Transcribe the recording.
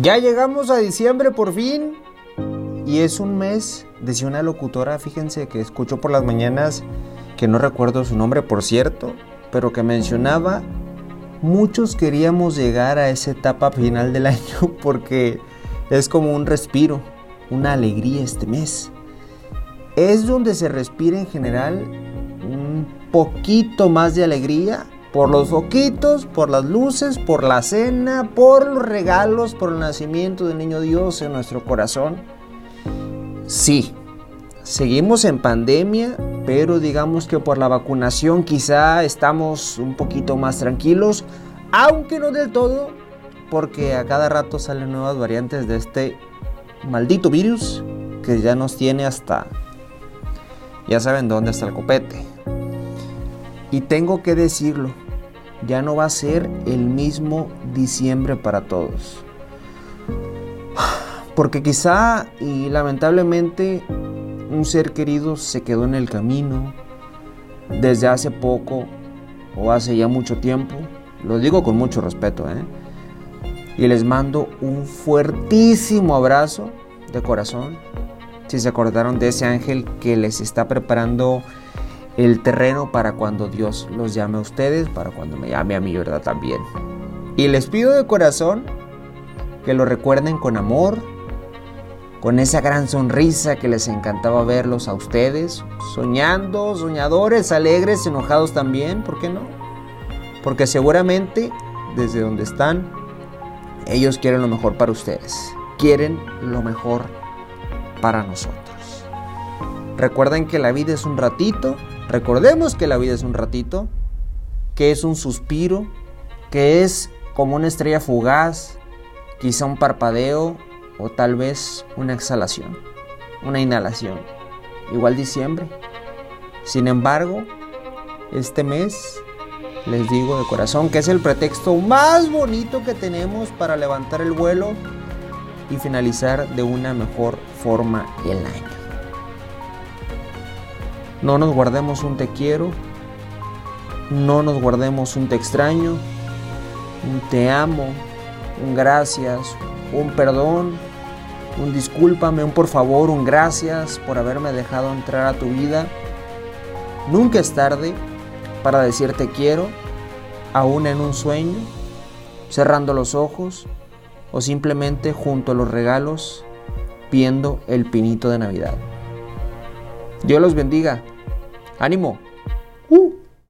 Ya llegamos a diciembre por fin. Y es un mes, decía una locutora, fíjense que escucho por las mañanas, que no recuerdo su nombre por cierto, pero que mencionaba, muchos queríamos llegar a esa etapa final del año porque es como un respiro, una alegría este mes. Es donde se respira en general un poquito más de alegría por los foquitos, por las luces, por la cena, por los regalos, por el nacimiento del niño Dios en nuestro corazón. Sí, seguimos en pandemia, pero digamos que por la vacunación quizá estamos un poquito más tranquilos, aunque no del todo, porque a cada rato salen nuevas variantes de este maldito virus que ya nos tiene hasta, ya saben dónde está el copete. Y tengo que decirlo, ya no va a ser el mismo diciembre para todos. Porque quizá y lamentablemente un ser querido se quedó en el camino desde hace poco o hace ya mucho tiempo. Lo digo con mucho respeto, ¿eh? Y les mando un fuertísimo abrazo de corazón. Si se acordaron de ese ángel que les está preparando el terreno para cuando Dios los llame a ustedes, para cuando me llame a mí, ¿verdad? También. Y les pido de corazón que lo recuerden con amor, con esa gran sonrisa que les encantaba verlos a ustedes, soñando, soñadores, alegres, enojados también, ¿por qué no? Porque seguramente desde donde están, ellos quieren lo mejor para ustedes, quieren lo mejor para nosotros. Recuerden que la vida es un ratito, recordemos que la vida es un ratito, que es un suspiro, que es como una estrella fugaz, quizá un parpadeo o tal vez una exhalación, una inhalación. Igual diciembre. Sin embargo, este mes les digo de corazón que es el pretexto más bonito que tenemos para levantar el vuelo y finalizar de una mejor forma el año. No nos guardemos un te quiero, no nos guardemos un te extraño, un te amo, un gracias, un perdón, un discúlpame, un por favor, un gracias por haberme dejado entrar a tu vida. Nunca es tarde para decirte quiero, aún en un sueño, cerrando los ojos o simplemente junto a los regalos viendo el pinito de Navidad. Dios los bendiga. 아니 뭐, 오!